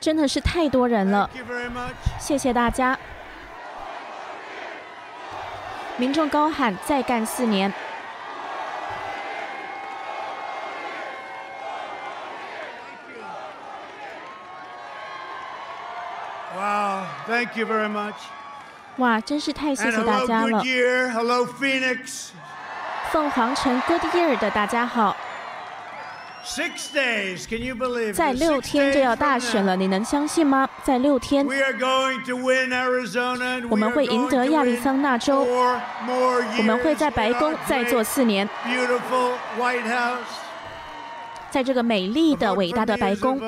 真的是太多人了，谢谢大家。民众高喊“再干四年”。Wow, thank you very much. 哇，真是太谢谢大家了。Hello, Phoenix. 凤凰城 Goodyear 的大家好，six days can you believe 在六天就要大选了你能相信吗在六天我们会赢得亚利桑那州我们会在白宫再做四年 beautiful white house. 在这个美丽的伟大的白宫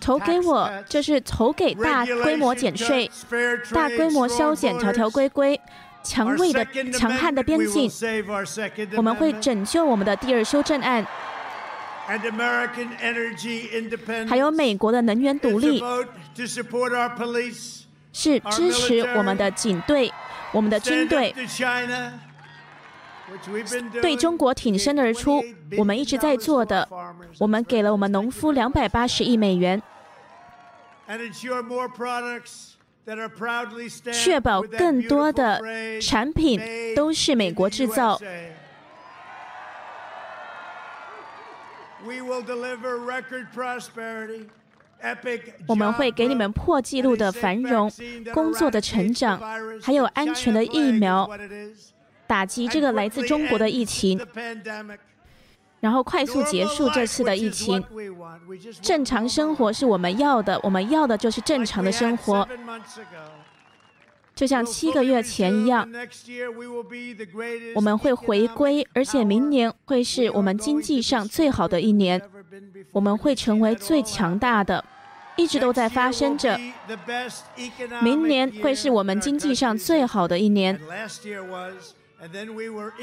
投给我就是投给大规模减税大规模削减条条规规强卫的强悍的边境，我们会拯救我们的第二修正案。还有美国的能源独立，是支持我们的警队、我们的军队，对中国挺身而出。我们一直在做的，我们给了我们农夫两百八十亿美元。确保更多的产品都是美国制造。我们会给你们破纪录的繁荣工作的成长还有安全的疫苗打击这个来自中国的疫情然后快速结束这次的疫情。正常生活是我们要的，我们要的就是正常的生活。就像七个月前一样，我们会回归，而且明年会是我们经济上最好的一年。我们会成为最强大的，一直都在发生着。明年会是我们经济上最好的一年。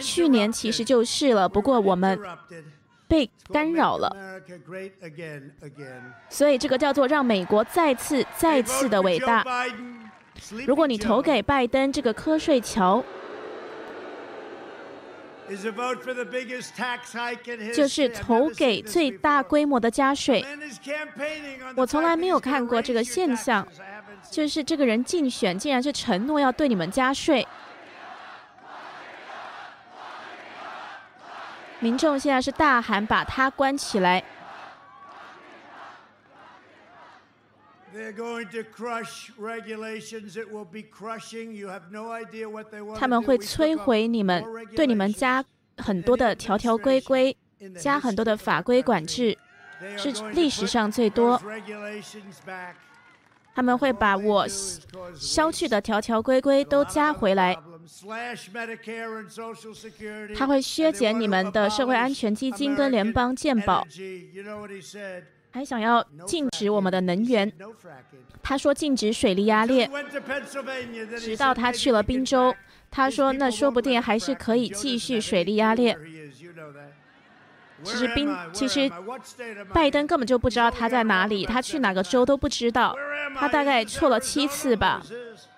去年其实就是了不过我们被干扰了。所以这个叫做让美国再次再次的伟大。如果你投给拜登这个瞌睡桥就是投给最大规模的加税。我从来没有看过这个现象就是这个人竞选竟然是承诺要对你们加税。民众现在是大喊把他关起来。他们会摧毁你们对你们加很多的条条规规加很多的法规管制是历史上最多。他们会把我消去的条条规规都加回来。他会削减你们的社会安全基金跟联邦健保，还想要禁止我们的能源。他说禁止水力压裂，直到他去了宾州，他说那说不定还是可以继续水力压裂。其实宾，其实拜登根本就不知道他在哪里，他去哪个州都不知道。他大概错了七次吧。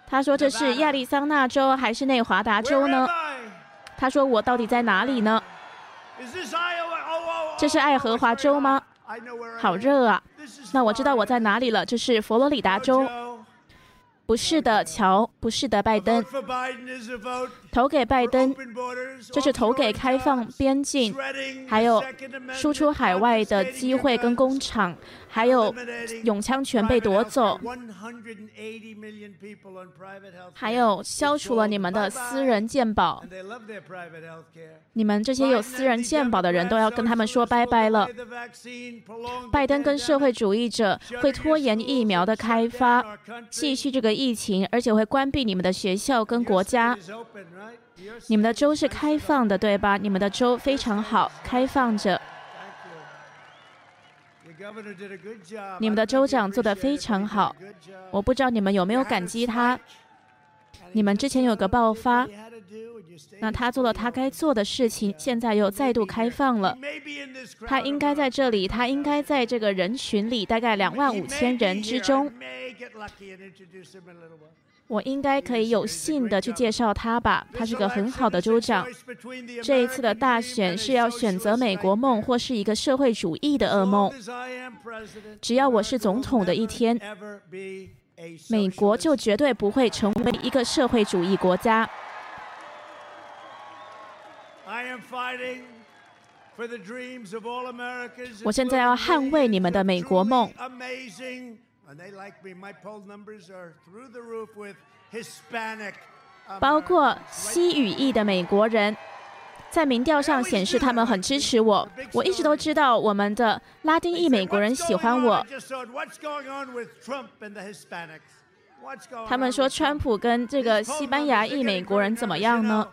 他说这是亚利桑那州还是内华达州呢？他说我到底在哪里呢？这是爱荷华州吗？好热啊！那我知道我在哪里了，这是佛罗里达州。不是的，乔，不是的，拜登。投给拜登，就是投给开放边境，还有输出海外的机会跟工厂，还有永枪权被夺走，还有消除了你们的私人健保。你们这些有私人健保的人都要跟他们说拜拜了。拜登跟社会主义者会拖延疫苗的开发，继续这个疫情，而且会关闭你们的学校跟国家。你们的州是开放的，对吧？你们的州非常好，开放着。你们的州长做得非常好，我不知道你们有没有感激他。你们之前有个爆发，那他做了他该做的事情，现在又再度开放了。他应该在这里，他应该在这个人群里，大概两万五千人之中。我应该可以有幸的去介绍他吧，他是个很好的州长。这一次的大选是要选择美国梦或是一个社会主义的噩梦。只要我是总统的一天，美国就绝对不会成为一个社会主义国家。我现在要捍卫你们的美国梦。包括西语裔的美国人，在民调上显示他们很支持我。我一直都知道我们的拉丁裔美国人喜欢我。他们说川普跟这个西班牙裔美国人怎么样呢？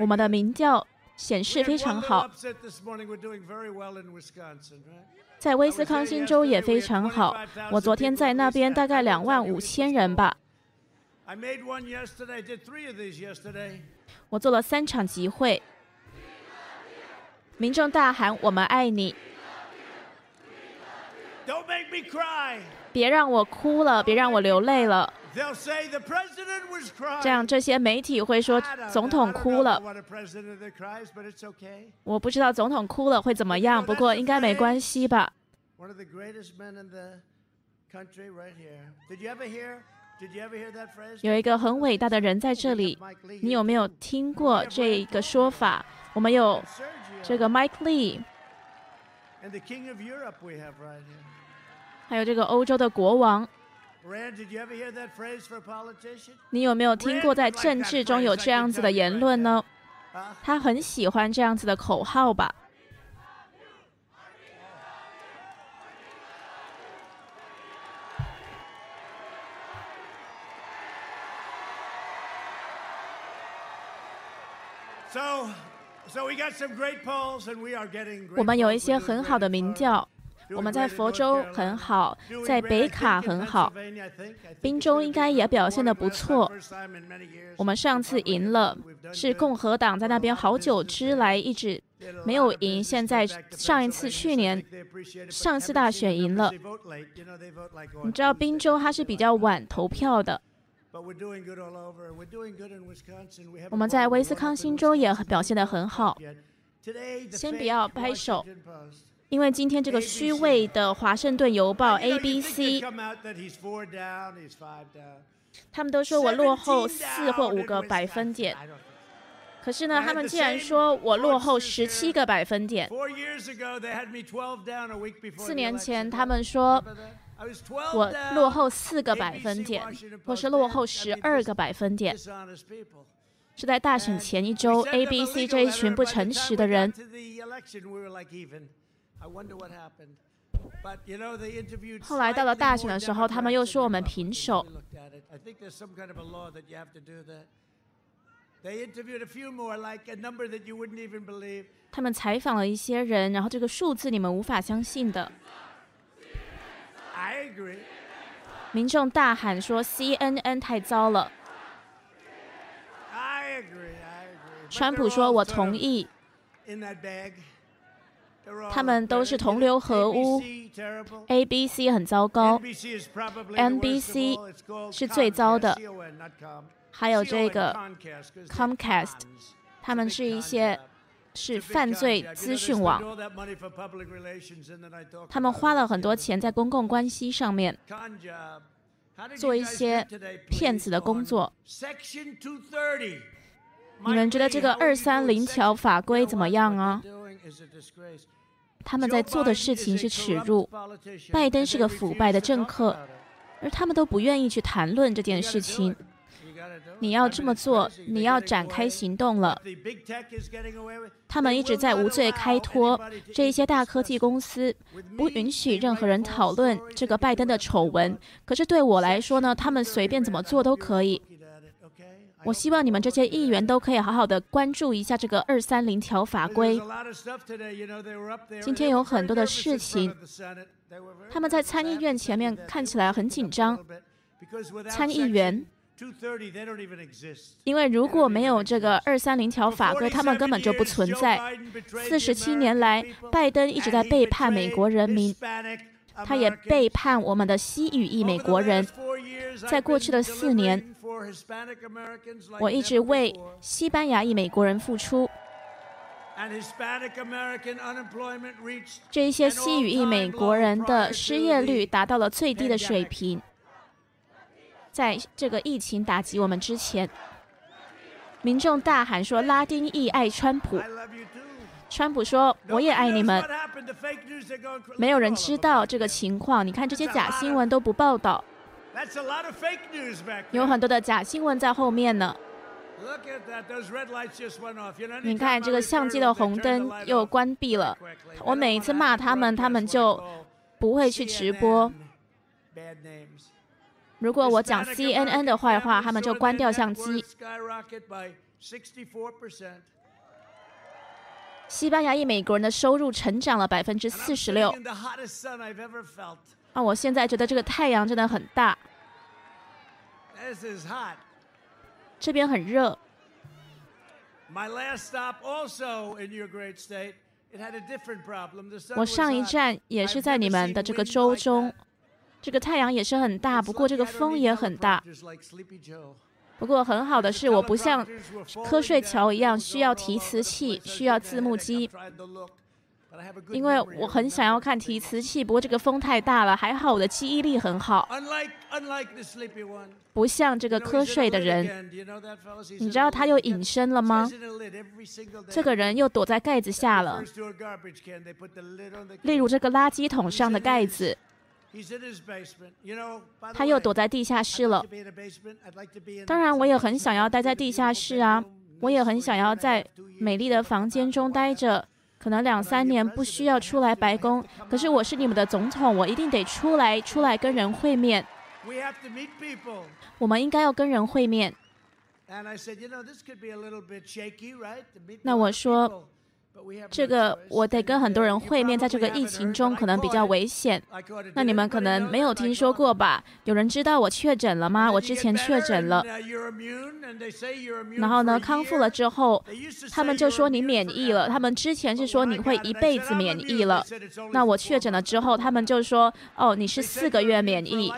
我们的民调显示非常好。在威斯康星州也非常好。我昨天在那边大概两万五千人吧。我做了三场集会，民众大喊“我们爱你”，别让我哭了，别让我流泪了。这样这些媒体会说总统哭了。我不知道总统哭了会怎么样，不过应该没关系吧。有一个很伟大的人在这里，你有没有听过这个说法？我们有这个 Mike Lee，还有这个欧洲的国王。你有没有听过在政治中有这样子的言论呢？他很喜欢这样子的口号吧。我们有一些很好的民调。我们在佛州很好，在北卡很好，宾州应该也表现得不错。我们上次赢了，是共和党在那边好久之来一直没有赢，现在上一次去年上次大选赢了。你知道宾州它是比较晚投票的。我们在威斯康星州也表现得很好。先不要拍手。因为今天这个虚伪的《华盛顿邮报》ABC，他们都说我落后四或五个百分点，可是呢，他们竟然说我落后十七个百分点。四年前他们说我落后四个百分点，或是落后十二个百分点，是在大选前一周，ABC 这一群不诚实的人。后来到了大选的时候，他们又说我们平手。他们采访了一些人，然后这个数字你们无法相信的。民众大喊说 CNN 太糟了。川普说我同意。他们都是同流合污，ABC 很糟糕，NBC 是最糟的，还有这个 Comcast，他们是一些是犯罪资讯网，他们花了很多钱在公共关系上面，做一些骗子的工作。你们觉得这个二三零条法规怎么样啊？他们在做的事情是耻辱。拜登是个腐败的政客，而他们都不愿意去谈论这件事情。你要这么做，你要展开行动了。他们一直在无罪开脱，这一些大科技公司不允许任何人讨论这个拜登的丑闻。可是对我来说呢，他们随便怎么做都可以。我希望你们这些议员都可以好好的关注一下这个二三零条法规。今天有很多的事情，他们在参议院前面看起来很紧张。参议员，因为如果没有这个二三零条法规，他们根本就不存在。四十七年来，拜登一直在背叛美国人民。他也背叛我们的西语裔美国人。在过去的四年，我一直为西班牙裔美国人付出。这一些西语裔美国人的失业率达到了最低的水平。在这个疫情打击我们之前，民众大喊说：“拉丁裔爱川普。”川普说：“我也爱你们。”没有人知道这个情况。你看这些假新闻都不报道，有很多的假新闻在后面呢。你看这个相机的红灯又关闭了。我每一次骂他们，他们就不会去直播。如果我讲 CNN 的坏话，他们就关掉相机。西班牙裔美国人的收入成长了百分之四十六。啊，我现在觉得这个太阳真的很大。这边很热。我上一站也是在你们的这个州中，这个太阳也是很大，不过这个风也很大。不过很好的是，我不像瞌睡桥一样需要提词器，需要字幕机。因为我很想要看提词器，不过这个风太大了。还好我的记忆力很好，不像这个瞌睡的人。你知道他又隐身了吗？这个人又躲在盖子下了。例如这个垃圾桶上的盖子，他又躲在地下室了。当然，我也很想要待在地下室啊，我也很想要在美丽的房间中待着。可能两三年不需要出来白宫，可是我是你们的总统，我一定得出来，出来跟人会面。我们应该要跟人会面。那我说。这个我得跟很多人会面，在这个疫情中可能比较危险。那你们可能没有听说过吧？有人知道我确诊了吗？我之前确诊了，然后呢，康复了之后，他们就说你免疫了。他们之前是说你会一辈子免疫了。那我确诊了之后，他们就说哦，你是四个月免疫。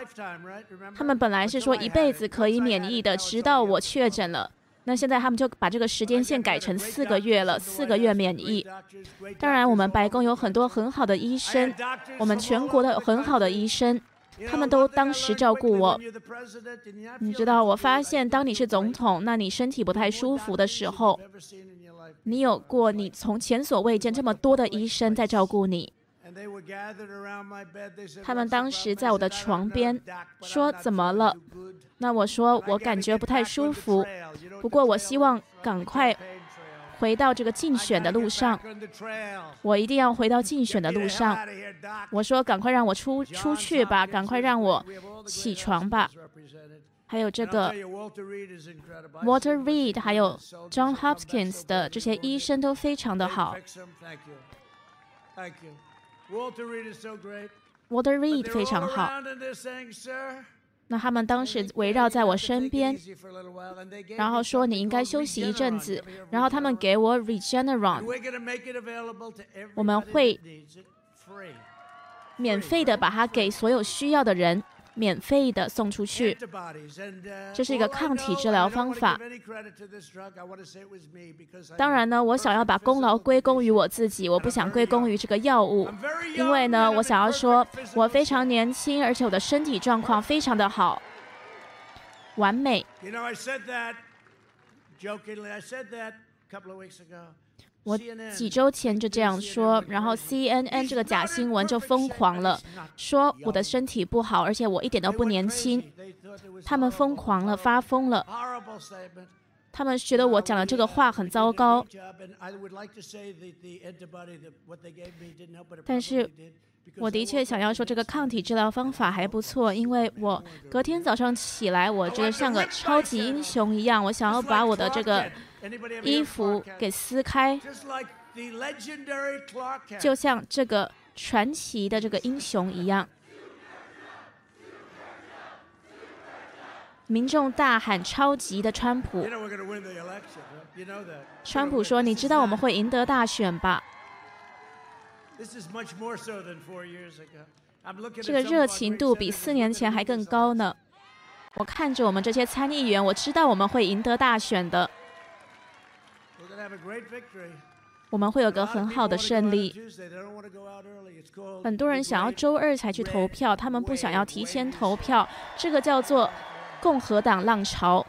他们本来是说一辈子可以免疫的，直到我确诊了。那现在他们就把这个时间线改成四个月了，四个月免疫。当然，我们白宫有很多很好的医生，我们全国的很好的医生，他们都当时照顾我。你知道，我发现当你是总统，那你身体不太舒服的时候，你有过你从前所未见这么多的医生在照顾你。他们当时在我的床边说：“怎么了？”那我说：“我感觉不太舒服，不过我希望赶快回到这个竞选的路上。我一定要回到竞选的路上。”我说：“赶快让我出出去吧，赶快让我起床吧。”还有这个 Walter Reed，还有 John Hopkins 的这些医生都非常的好。Walter Reed 非常好。那他们当时围绕在我身边，然后说你应该休息一阵子，然后他们给我 Regeneron，我们会免费的把它给所有需要的人。免费的送出去，这是一个抗体治疗方法。当然呢，我想要把功劳归功于我自己，我不想归功于这个药物，因为呢，我想要说，我非常年轻，而且我的身体状况非常的好，完美。我几周前就这样说，然后 CNN 这个假新闻就疯狂了，说我的身体不好，而且我一点都不年轻。他们疯狂了，发疯了。他们觉得我讲的这个话很糟糕。但是，我的确想要说这个抗体治疗方法还不错，因为我隔天早上起来，我觉得像个超级英雄一样，我想要把我的这个。衣服给撕开，就像这个传奇的这个英雄一样。民众大喊：“超级的川普！”川普说：“你知道我们会赢得大选吧？”这个热情度比四年前还更高呢。我看着我们这些参议员，我知道我们会赢得大选的。我们会有个很好的胜利。很多人想要周二才去投票，他们不想要提前投票，这个叫做共和党浪潮。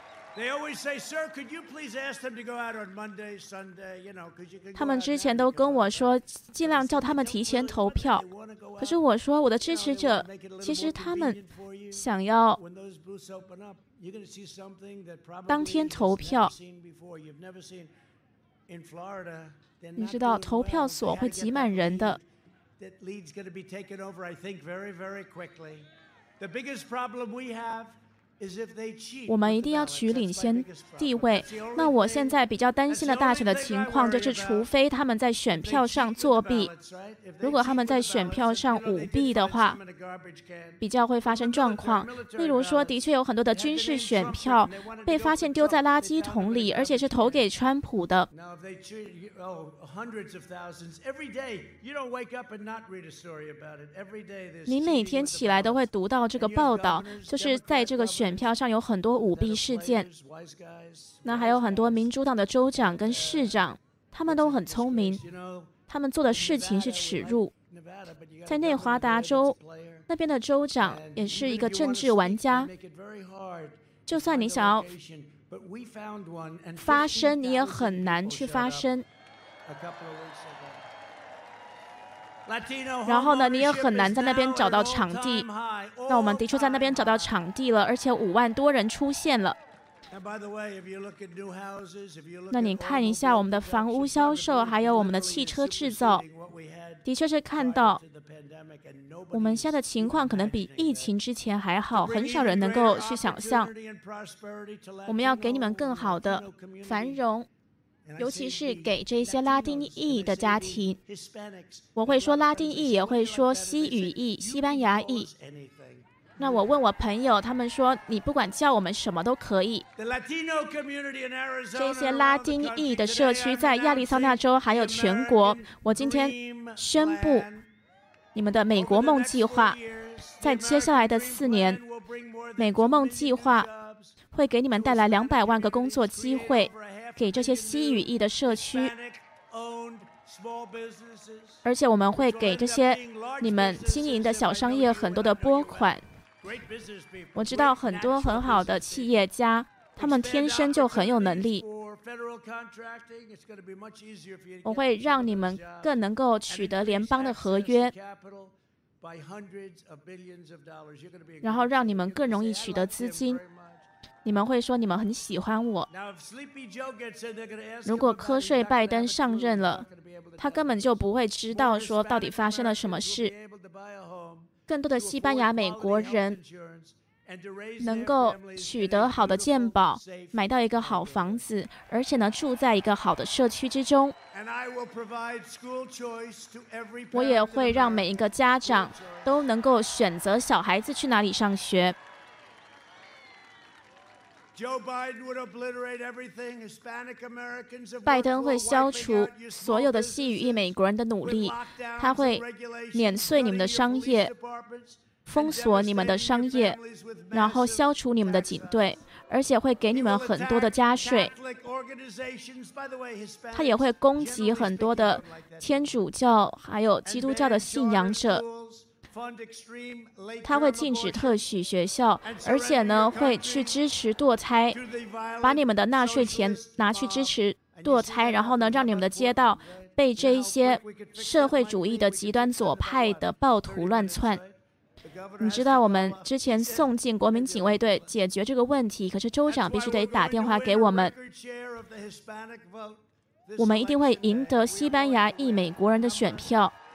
他们之前都跟我说，尽量叫他们提前投票。可是我说，我的支持者其实他们想要当天投票。你知道，投票所会挤满人的。我们一定要取领先地位。那我现在比较担心的大选的情况，就是除非他们在选票上作弊，如果他们在选票上舞弊的话，比较会发生状况。例如说，的确有很多的军事选票被发现丢在垃圾桶里，而且是投给川普的。你每天起来都会读到这个报道，就是在这个选。选票上有很多舞弊事件，那还有很多民主党的州长跟市长，他们都很聪明，他们做的事情是耻辱。在内华达州那边的州长也是一个政治玩家，就算你想要发声，你也很难去发声。然后呢，你也很难在那边找到场地。那我们的确在那边找到场地了，而且五万多人出现了。那你看一下我们的房屋销售，还有我们的汽车制造，的确是看到我们现在的情况可能比疫情之前还好，很少人能够去想象。我们要给你们更好的繁荣。尤其是给这些拉丁裔的家庭，我会说拉丁裔，也会说西语裔、西班牙裔。那我问我朋友，他们说你不管叫我们什么都可以。这些拉丁裔的社区在亚利桑那州还有全国，我今天宣布，你们的美国梦计划，在接下来的四年，美国梦计划会给你们带来两百万个工作机会。给这些西语裔的社区，而且我们会给这些你们经营的小商业很多的拨款。我知道很多很好的企业家，他们天生就很有能力。我会让你们更能够取得联邦的合约，然后让你们更容易取得资金。你们会说你们很喜欢我。如果瞌睡拜登上任了，他根本就不会知道说到底发生了什么事。更多的西班牙美国人能够取得好的鉴保，买到一个好房子，而且呢住在一个好的社区之中。我也会让每一个家长都能够选择小孩子去哪里上学。拜登会消除所有的西语裔美国人的努力，他会碾碎你们的商业，封锁你们的商业，然后消除你们的警队，而且会给你们很多的加税。他也会攻击很多的天主教还有基督教的信仰者。他会禁止特许学校，而且呢会去支持堕胎，把你们的纳税钱拿去支持堕胎，然后呢让你们的街道被这一些社会主义的极端左派的暴徒乱窜。你知道我们之前送进国民警卫队解决这个问题，可是州长必须得打电话给我们，我们一定会赢得西班牙裔美国人的选票。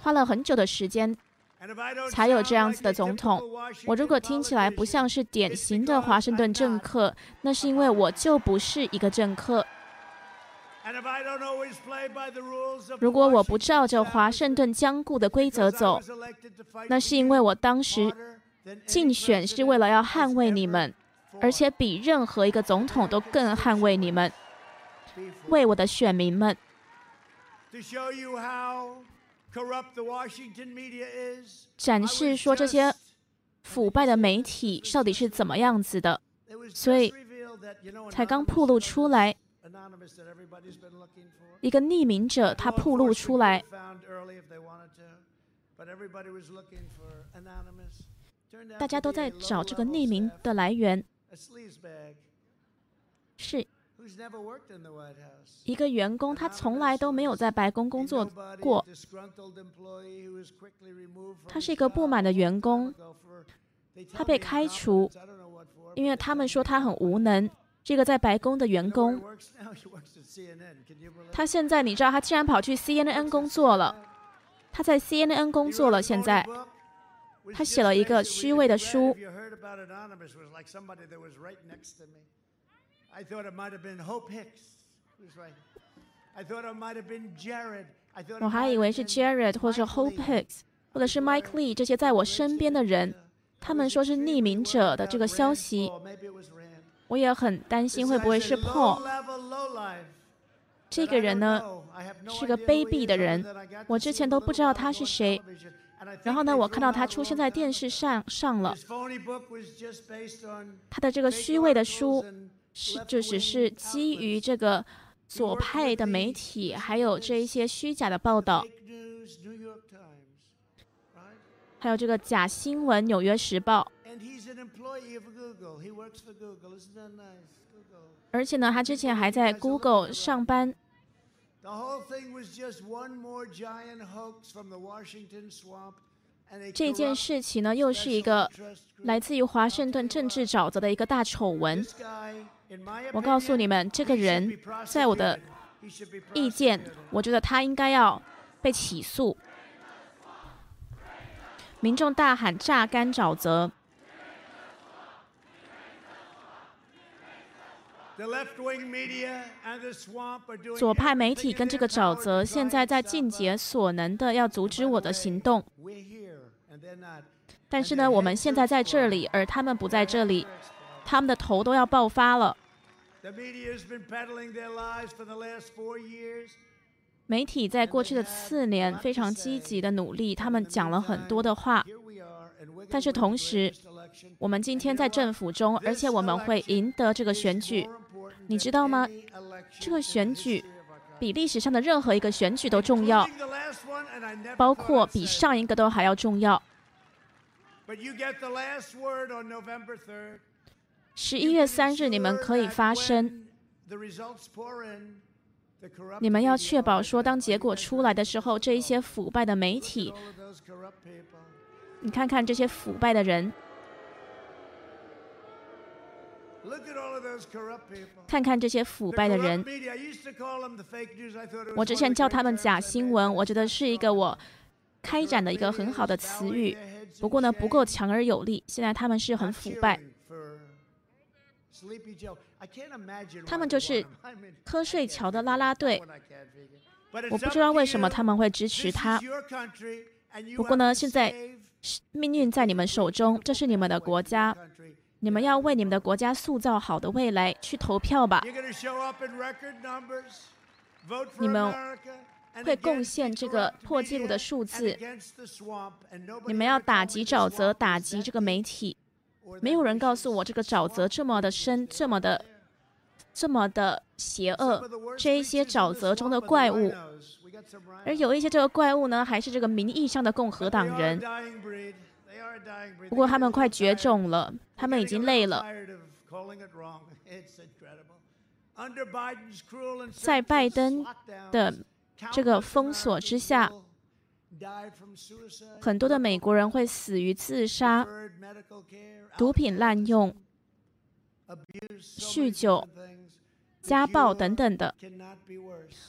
花了很久的时间，才有这样子的总统。我如果听起来不像是典型的华盛顿政客，那是因为我就不是一个政客。如果我不照着华盛顿僵固的规则走，那是因为我当时竞选是为了要捍卫你们，而且比任何一个总统都更捍卫你们，为我的选民们。展示说这些腐败的媒体到底是怎么样子的，所以才刚暴露出来。一个匿名者他暴露出来，大家都在找这个匿名的来源，是。一个员工，他从来都没有在白宫工作过。他是一个不满的员工，他被开除，因为他们说他很无能。这个在白宫的员工，他现在你知道，他竟然跑去 CNN 工作了。他在 CNN 工作了，现在他写了一个虚伪的书。我还以为是 Jared 或者 Hope Hicks，或者是 Mike Lee 这些在我身边的人，他们说是匿名者的这个消息，我也很担心会不会是 Paul。这个人呢是个卑鄙的人，我之前都不知道他是谁，然后呢，我看到他出现在电视上上了，他的这个虚伪的书。是，就只是基于这个左派的媒体，还有这一些虚假的报道，还有这个假新闻，《纽约时报》。而且呢，他之前还在 Google 上班。这件事情呢，又是一个来自于华盛顿政治沼泽的一个大丑闻。我告诉你们，这个人在我的意见，我觉得他应该要被起诉。民众大喊“榨干沼泽”，左派媒体跟这个沼泽现在在尽竭所能的要阻止我的行动。但是呢，我们现在在这里，而他们不在这里。他们的头都要爆发了。媒体在过去的四年非常积极的努力，他们讲了很多的话。但是同时，我们今天在政府中，而且我们会赢得这个选举。你知道吗？这个选举比历史上的任何一个选举都重要，包括比上一个都还要重要。十一月三日，你们可以发声。你们要确保说，当结果出来的时候，这一些腐败的媒体，你看看这些腐败的人，看看这些腐败的人。我之前叫他们假新闻，我觉得是一个我开展的一个很好的词语，不过呢，不够强而有力。现在他们是很腐败。他们就是 瞌睡桥的啦啦队，我不知道为什么他们会支持他。不过呢，现在命运在你们手中，这是你们的国家，你们要为你们的国家塑造好的未来，去投票吧。你们会贡献这个破纪录的数字，你们要打击沼泽，打击这个媒体。没有人告诉我这个沼泽这么的深，这么的，这么的邪恶。这一些沼泽中的怪物，而有一些这个怪物呢，还是这个名义上的共和党人。不过他们快绝种了，他们已经累了。在拜登的这个封锁之下。很多的美国人会死于自杀、毒品滥用、酗酒、家暴等等的。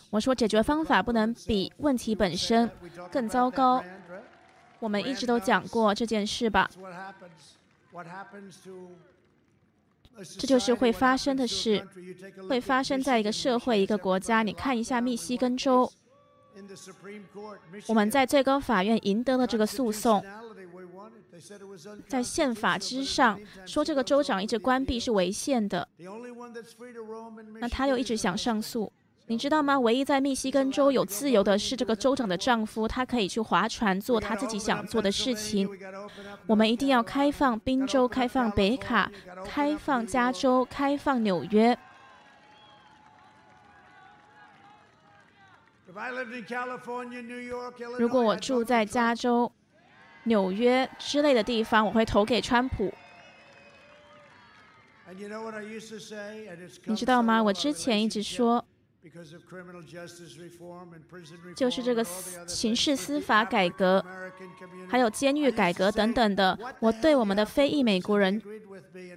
我说，解决方法不能比问题本身更糟糕。我们一直都讲过这件事吧。这就是会发生的事，会发生在一个社会、一个国家。你看一下密西根州，我们在最高法院赢得了这个诉讼，在宪法之上说这个州长一直关闭是违宪的，那他又一直想上诉。你知道吗？唯一在密西根州有自由的是这个州长的丈夫，他可以去划船做他自己想做的事情。我们一定要开放宾州，开放北卡，开放加州，开放纽约。如果我住在加州、纽约之类的地方，我会投给川普。你知道吗？我之前一直说。就是这个刑事司法改革，还有监狱改革等等的，我对我们的非裔美国人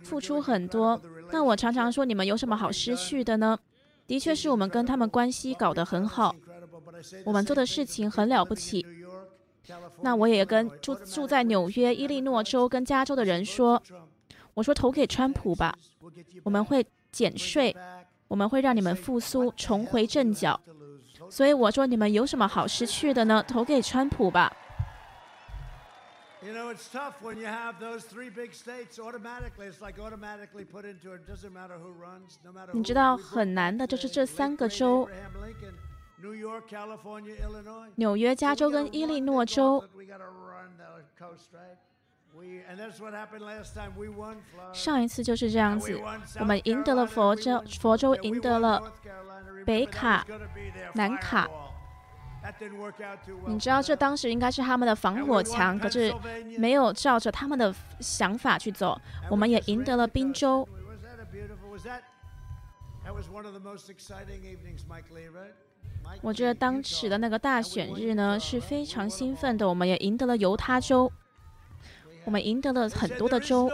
付出很多。那我常常说，你们有什么好失去的呢？的确是我们跟他们关系搞得很好，我们做的事情很了不起。那我也跟住住在纽约、伊利诺州跟加州的人说，我说投给川普吧，我们会减税。我们会让你们复苏，重回正脚。所以我说，你们有什么好失去的呢？投给川普吧。你知道很难的，就是这三个州：纽约、加州跟伊利诺州。上一次就是这样子，我们赢得了佛州，佛州赢得了北卡、南卡。你知道这当时应该是他们的防火墙，可是没有照着他们的想法去走。我们也赢得了宾州。我觉得当时的那个大选日呢是非常兴奋的，我们也赢得了犹他州。我们赢得了很多的州。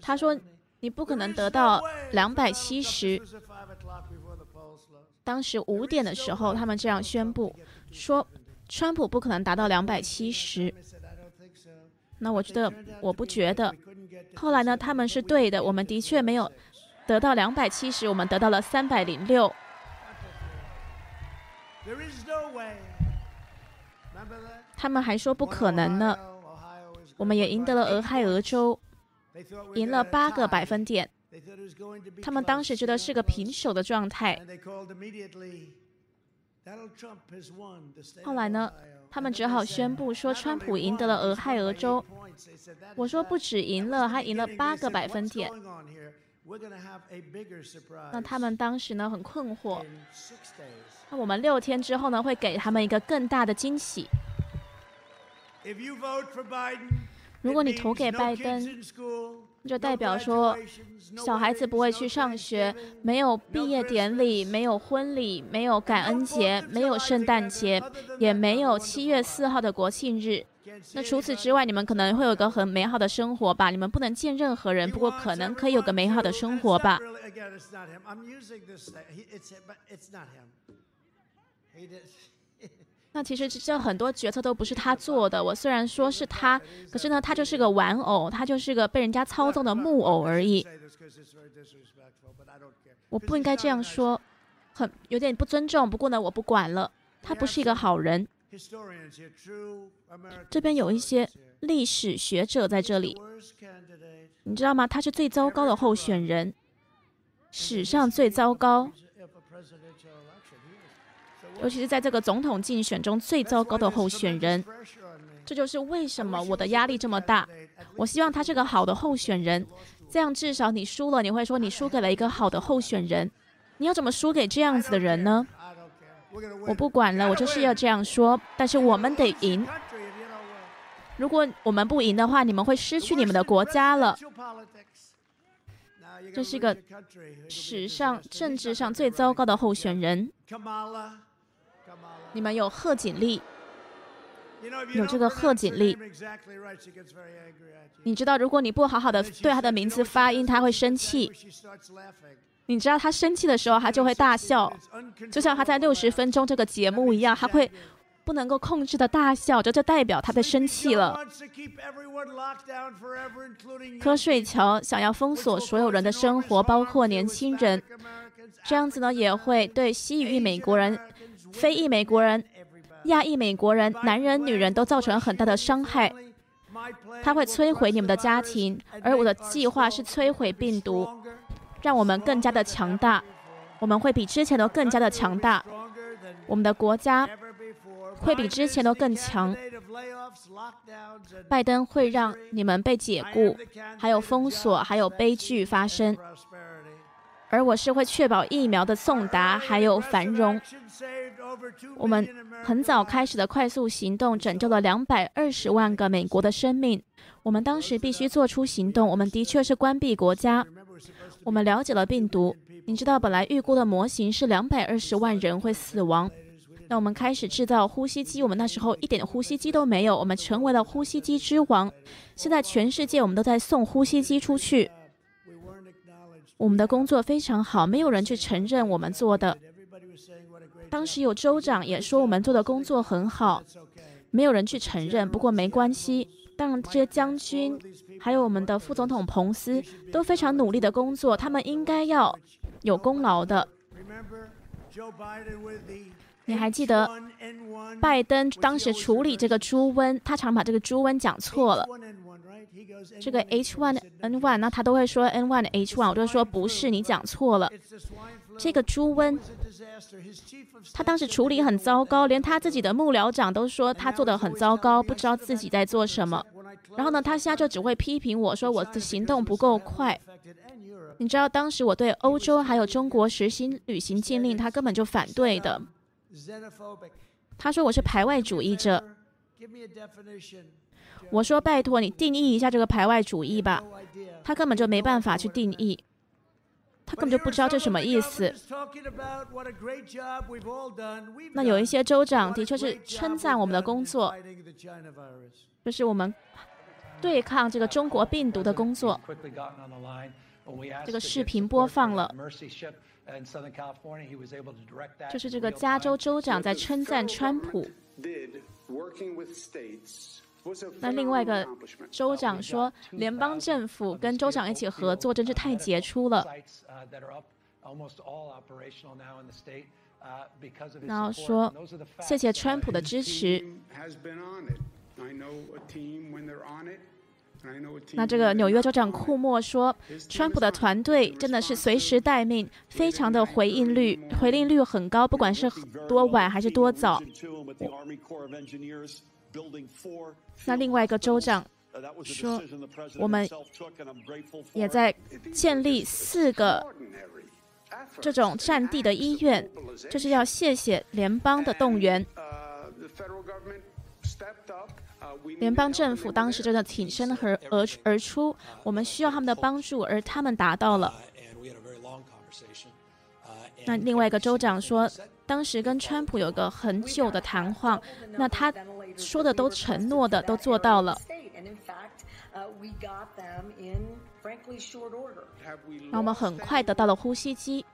他说：“你不可能得到两百七十。”当时五点的时候，他们这样宣布说：“川普不可能达到两百七十。”那我觉得我不觉得。后来呢，他们是对的，我们的确没有得到两百七十，我们得到了三百零六。他们还说不可能呢。我们也赢得了俄亥俄州，赢了八个百分点。他们当时觉得是个平手的状态。后来呢，他们只好宣布说川普赢得了俄亥俄州。我说不止赢了，还赢了八个百分点。那他们当时呢很困惑。那我们六天之后呢会给他们一个更大的惊喜。如果你投给拜登，就代表说小孩子不会去上学，没有毕业典礼，没有婚礼，没有感恩节，没有圣诞节，也没有七月四号的国庆日。那除此之外，你们可能会有个很美好的生活吧？你们不能见任何人，不过可能可以有个美好的生活吧。那其实这很多决策都不是他做的。我虽然说是他，可是呢，他就是个玩偶，他就是个被人家操纵的木偶而已。我不应该这样说，很有点不尊重。不过呢，我不管了。他不是一个好人。这边有一些历史学者在这里，你知道吗？他是最糟糕的候选人，史上最糟糕。尤其是在这个总统竞选中最糟糕的候选人，这就是为什么我的压力这么大。我希望他是个好的候选人，这样至少你输了，你会说你输给了一个好的候选人。你要怎么输给这样子的人呢？我不管了，我就是要这样说。但是我们得赢。如果我们不赢的话，你们会失去你们的国家了。这是一个史上政治上最糟糕的候选人。你们有贺锦丽，有这个贺锦丽。你知道，如果你不好好的对他的名字发音，他会生气。你知道，他生气的时候，他就会大笑，就像他在六十分钟这个节目一样，他会不能够控制的大笑，这就代表他在生气了。瞌睡桥想要封锁所有人的生活，包括年轻人，这样子呢也会对西语裔美国人、非裔美国人、亚裔美国人、男人、女人都造成很大的伤害。他会摧毁你们的家庭，而我的计划是摧毁病毒，让我们更加的强大。我们会比之前都更加的强大，我们的国家会比之前都更强。拜登会让你们被解雇，还有封锁，还有悲剧发生。而我是会确保疫苗的送达，还有繁荣。我们很早开始的快速行动，拯救了两百二十万个美国的生命。我们当时必须做出行动。我们的确是关闭国家。我们了解了病毒。你知道，本来预估的模型是两百二十万人会死亡。那我们开始制造呼吸机。我们那时候一点呼吸机都没有。我们成为了呼吸机之王。现在全世界我们都在送呼吸机出去。我们的工作非常好，没有人去承认我们做的。当时有州长也说我们做的工作很好，没有人去承认。不过没关系，当然这些将军还有我们的副总统彭斯都非常努力的工作，他们应该要有功劳的。你还记得拜登当时处理这个猪瘟，他常把这个猪瘟讲错了。这个 H1N1，那他都会说 N1H1，我就说不是，你讲错了。这个猪瘟，他当时处理很糟糕，连他自己的幕僚长都说他做的很糟糕，不知道自己在做什么。然后呢，他现在就只会批评我说我的行动不够快。你知道当时我对欧洲还有中国实行旅行禁令，他根本就反对的。他说我是排外主义者。我说拜托你定义一下这个排外主义吧。他根本就没办法去定义。他根本就不知道这什么意思。那有一些州长的确是称赞我们的工作，就是我们对抗这个中国病毒的工作。这个视频播放了，就是这个加州州长在称赞川普。那另外一个州长说，联邦政府跟州长一起合作真是太杰出了。然后说，谢谢川普的支持。那这个纽约州长库莫说，川普的团队真的是随时待命，非常的回应率，回应率很高，不管是多晚还是多早。那另外一个州长说，我们也在建立四个这种战地的医院，就是要谢谢联邦的动员。联邦政府当时真的挺身而而而出，我们需要他们的帮助，而他们达到了。那另外一个州长说，当时跟川普有个很久的谈话，那他说的都承诺的都做到了。那我们很快得到了呼吸机。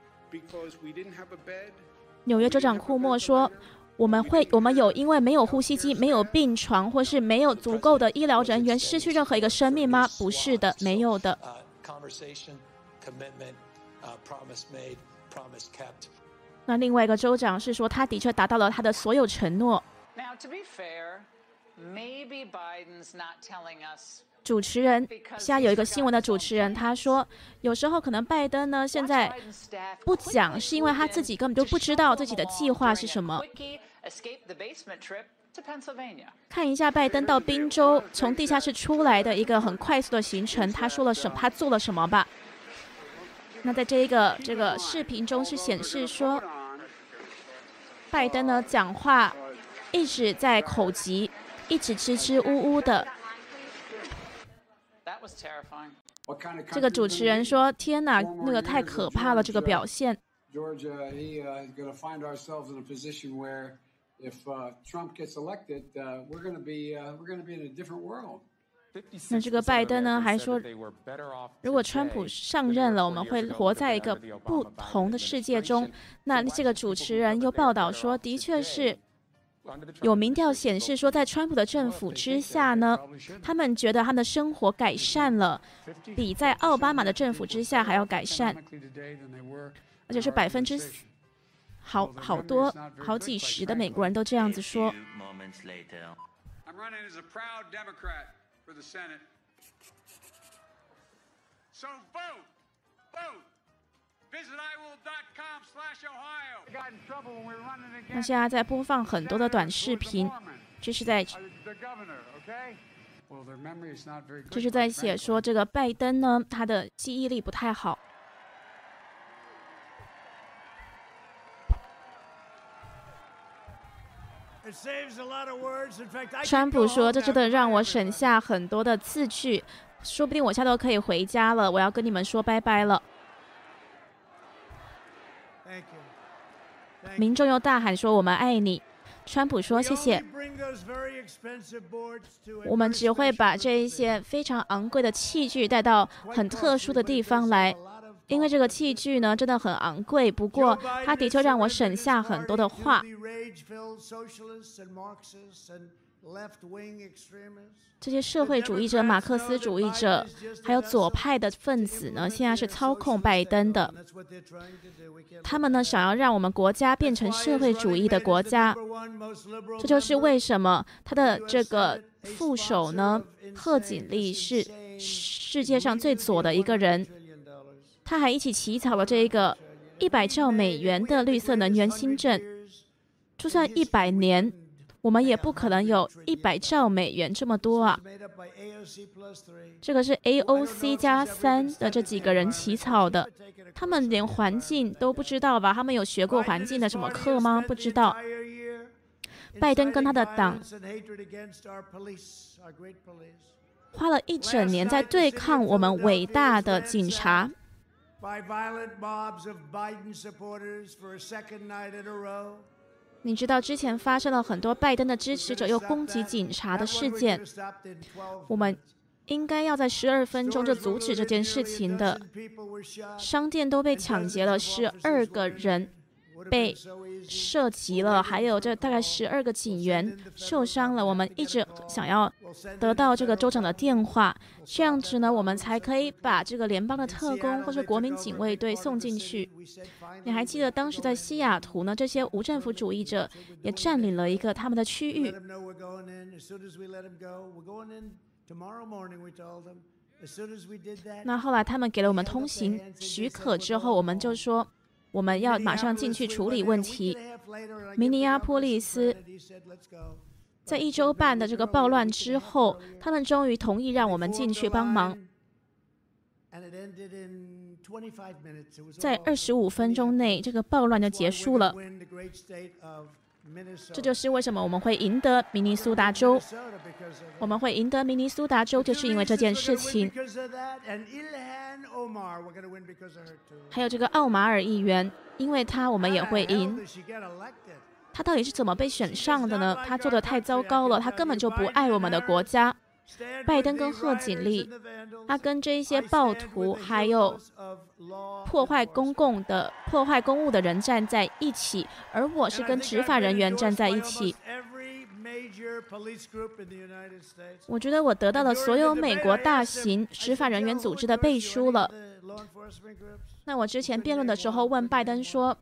纽约州长库莫说。我们会，我们有因为没有呼吸机、没有病床，或是没有足够的医疗人员，失去任何一个生命吗？不是的，没有的。那另外一个州长是说，他的确达到了他的所有承诺。主持人，现在有一个新闻的主持人，他说，有时候可能拜登呢现在不讲，是因为他自己根本就不知道自己的计划是什么。看一下拜登到宾州从地下室出来的一个很快速的行程，他说了什么？他做了什么吧？那在这一个这个视频中是显示说，拜登呢讲话一直在口急，一直支支吾吾的。这个主持人说：“天哪，那个太可怕了，这个表现。”那这个拜登呢，还说，如果川普上任了，我们会活在一个不同的世界中。那这个主持人又报道说，的确是。有民调显示说，在川普的政府之下呢，他们觉得他们的生活改善了，比在奥巴马的政府之下还要改善，而且是百分之好好多好几十的美国人都这样子说。那现在在播放很多的短视频，这是在，这是在写说这个拜登呢，他的记忆力不太好。川普说：“这真的让我省下很多的字句，说不定我下周可以回家了。我要跟你们说拜拜了。”民众又大喊说：“我们爱你。”川普说：“谢谢。”我们只会把这一些非常昂贵的器具带到很特殊的地方来，因为这个器具呢真的很昂贵。不过，它的确让我省下很多的话。这些社会主义者、马克思主义者，还有左派的分子呢，现在是操控拜登的。他们呢，想要让我们国家变成社会主义的国家。这就是为什么他的这个副手呢，贺锦丽是世界上最左的一个人。他还一起起草了这一个一百兆美元的绿色能源新政，就算一百年。我们也不可能有一百兆美元这么多啊！这个是 AOC 加三的这几个人起草的，他们连环境都不知道吧？他们有学过环境的什么课吗？不知道。拜登跟他的党花了一整年在对抗我们伟大的警察。你知道之前发生了很多拜登的支持者又攻击警察的事件，我们应该要在十二分钟就阻止这件事情的。商店都被抢劫了，十二个人。被涉及了，还有这大概十二个警员受伤了。我们一直想要得到这个州长的电话，这样子呢，我们才可以把这个联邦的特工或者国民警卫队送进去。你还记得当时在西雅图呢？这些无政府主义者也占领了一个他们的区域。那后来他们给了我们通行许可之后，我们就说。我们要马上进去处理问题。明尼阿波利斯在一周半的这个暴乱之后，他们终于同意让我们进去帮忙。在二十五分钟内，这个暴乱就结束了。这就是为什么我们会赢得明尼苏达州。我们会赢得明尼苏达州，就是因为这件事情。还有这个奥马尔议员，因为他我们也会赢。他到底是怎么被选上的呢？他做的太糟糕了，他根本就不爱我们的国家。拜登跟贺锦丽，他跟这一些暴徒还有破坏公共的、破坏公务的人站在一起，而我是跟执法人员站在一起。我觉得我得到了所有美国大型执法人员组织的背书了。那我之前辩论的时候问拜登说：“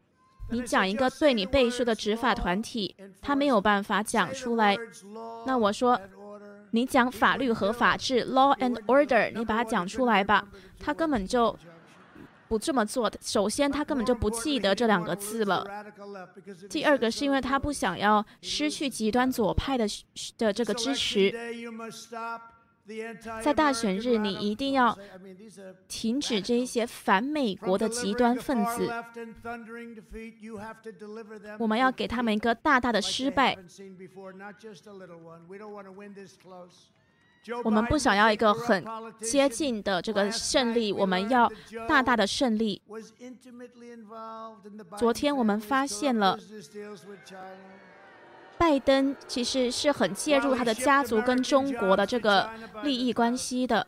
你讲一个对你背书的执法团体。”他没有办法讲出来。那我说：“你讲法律和法治 （law and order），你把它讲出来吧。”他根本就。不这么做的，首先他根本就不记得这两个字了。第二个是因为他不想要失去极端左派的的这个支持。在大选日，你一定要停止这一些反美国的极端分子。我们要给他们一个大大的失败。我们不想要一个很接近的这个胜利，我们要大大的胜利。昨天我们发现了，拜登其实是很介入他的家族跟中国的这个利益关系的。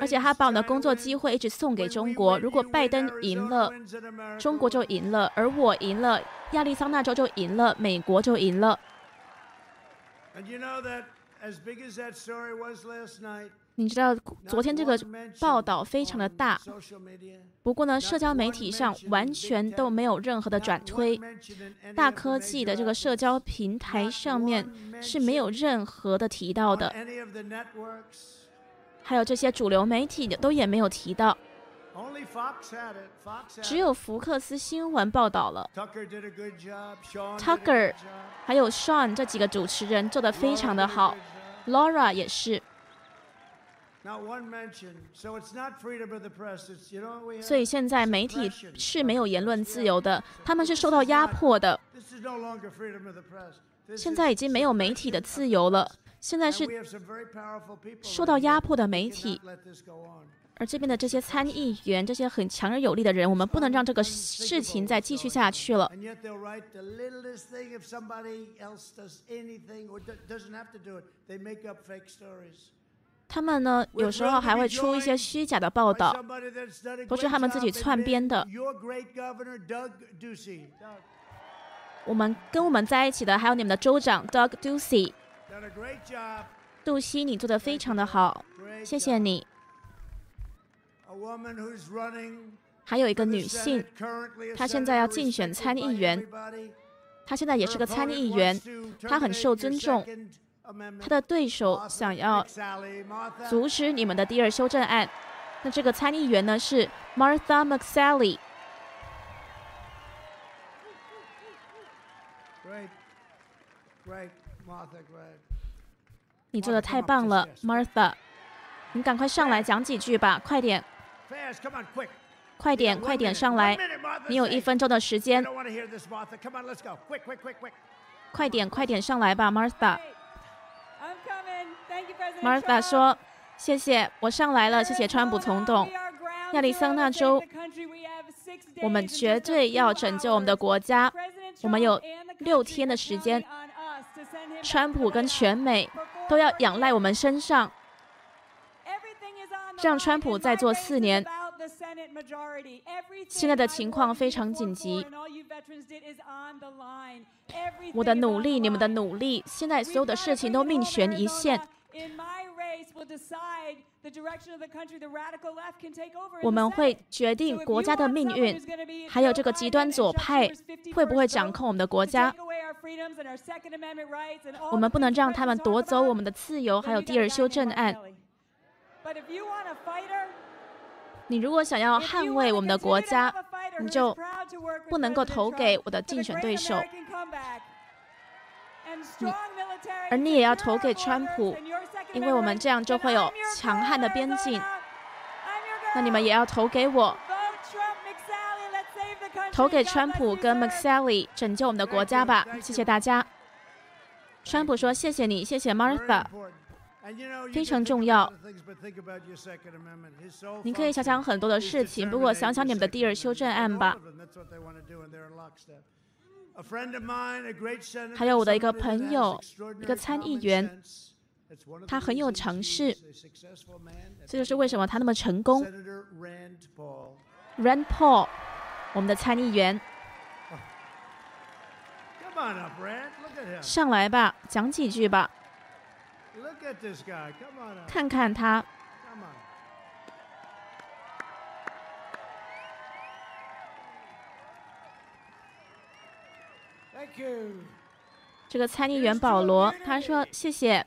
而且他把我的工作机会一直送给中国。如果拜登赢了，中国就赢了；而我赢了，亚利桑那州就赢了，美国就赢了。你知道昨天这个报道非常的大，不过呢，社交媒体上完全都没有任何的转推，大科技的这个社交平台上面是没有任何的提到的，还有这些主流媒体的都也没有提到，只有福克斯新闻报道了，Tucker 还有 Sean 这几个主持人做的非常的好，Laura 也是。所以现在媒体是没有言论自由的，他们是受到压迫的。现在已经没有媒体的自由了，现在是受到压迫的媒体。而这边的这些参议员，这些很强而有力的人，我们不能让这个事情再继续下去了。他们呢，有时候还会出一些虚假的报道，不是他们自己篡编的。我们跟我们在一起的还有你们的州长 Doug Ducey，杜西，你做的非常的好，谢谢你。还有一个女性，她现在要竞选参议员，她现在也是个参议员，她很受尊重。他的对手想要阻止你们的第二修正案，那这个参议员呢是 Martha McSally。你做的太棒了，Martha。你赶快上来讲几句吧，快点，快点，快点上来。你有一分钟的时间，快点，快点上来吧，Martha。Martha 说：“谢谢，我上来了。谢谢川普总统。亚利桑那州，我们绝对要拯救我们的国家。我们有六天的时间，川普跟全美都要仰赖我们身上，让川普再做四年。现在的情况非常紧急。我的努力，你们的努力，现在所有的事情都命悬一线。”我们会决定国家的命运，还有这个极端左派会不会掌控我们的国家？我们不能让他们夺走我们的自由，还有第二修正案。你如果想要捍卫我们的国家，你就不能够投给我的竞选对手。你，而你也要投给川普，因为我们这样就会有强悍的边境。那你们也要投给我，投给川普跟 McSally，拯救我们的国家吧！谢谢大家。川普说：“谢谢你，谢谢 Martha，非常重要。你可以想想很多的事情，不过想想你们的第二修正案吧。”还有我的一个朋友，一个参议员，他很有尝试，这就是为什么他那么成功。Rand Paul，我们的参议员，上来吧，讲几句吧，看看他。这个参议员保罗他说：“谢谢。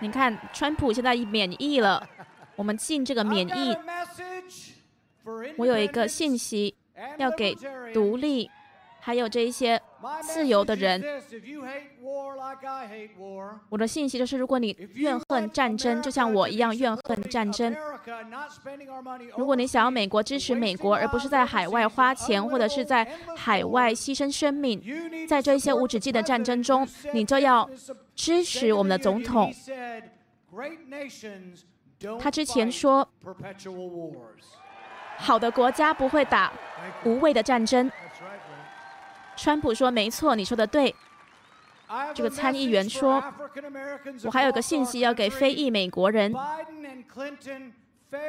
你看，川普现在免疫了，我们进这个免疫。我有一个信息要给独立。”还有这一些自由的人，我的信息就是：如果你怨恨战争，就像我一样怨恨战争；如果你想要美国支持美国，而不是在海外花钱或者是在海外牺牲生命，在这一些无止境的战争中，你就要支持我们的总统。他之前说：“好的国家不会打无谓的战争。”川普说：“没错，你说的对。”这个参议员说：“我还有个信息要给非裔美国人，